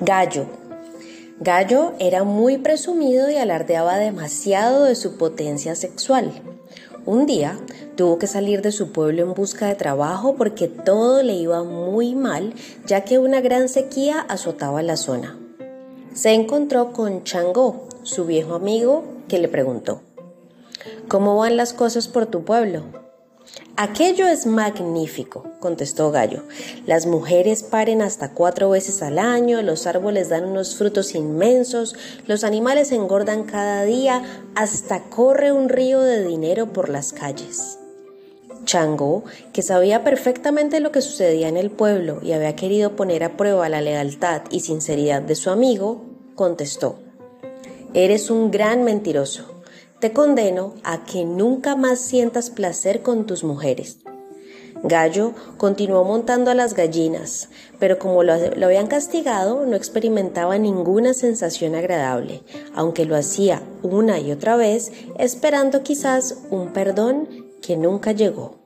Gallo. Gallo era muy presumido y alardeaba demasiado de su potencia sexual. Un día tuvo que salir de su pueblo en busca de trabajo porque todo le iba muy mal, ya que una gran sequía azotaba la zona. Se encontró con Changó, su viejo amigo, que le preguntó, ¿Cómo van las cosas por tu pueblo? Aquello es magnífico, contestó Gallo. Las mujeres paren hasta cuatro veces al año, los árboles dan unos frutos inmensos, los animales engordan cada día, hasta corre un río de dinero por las calles. Chango, que sabía perfectamente lo que sucedía en el pueblo y había querido poner a prueba la lealtad y sinceridad de su amigo, contestó, Eres un gran mentiroso te condeno a que nunca más sientas placer con tus mujeres. Gallo continuó montando a las gallinas, pero como lo, habían castigado, no experimentaba ninguna sensación agradable, aunque lo hacía una y otra vez, esperando quizás un perdón que nunca llegó.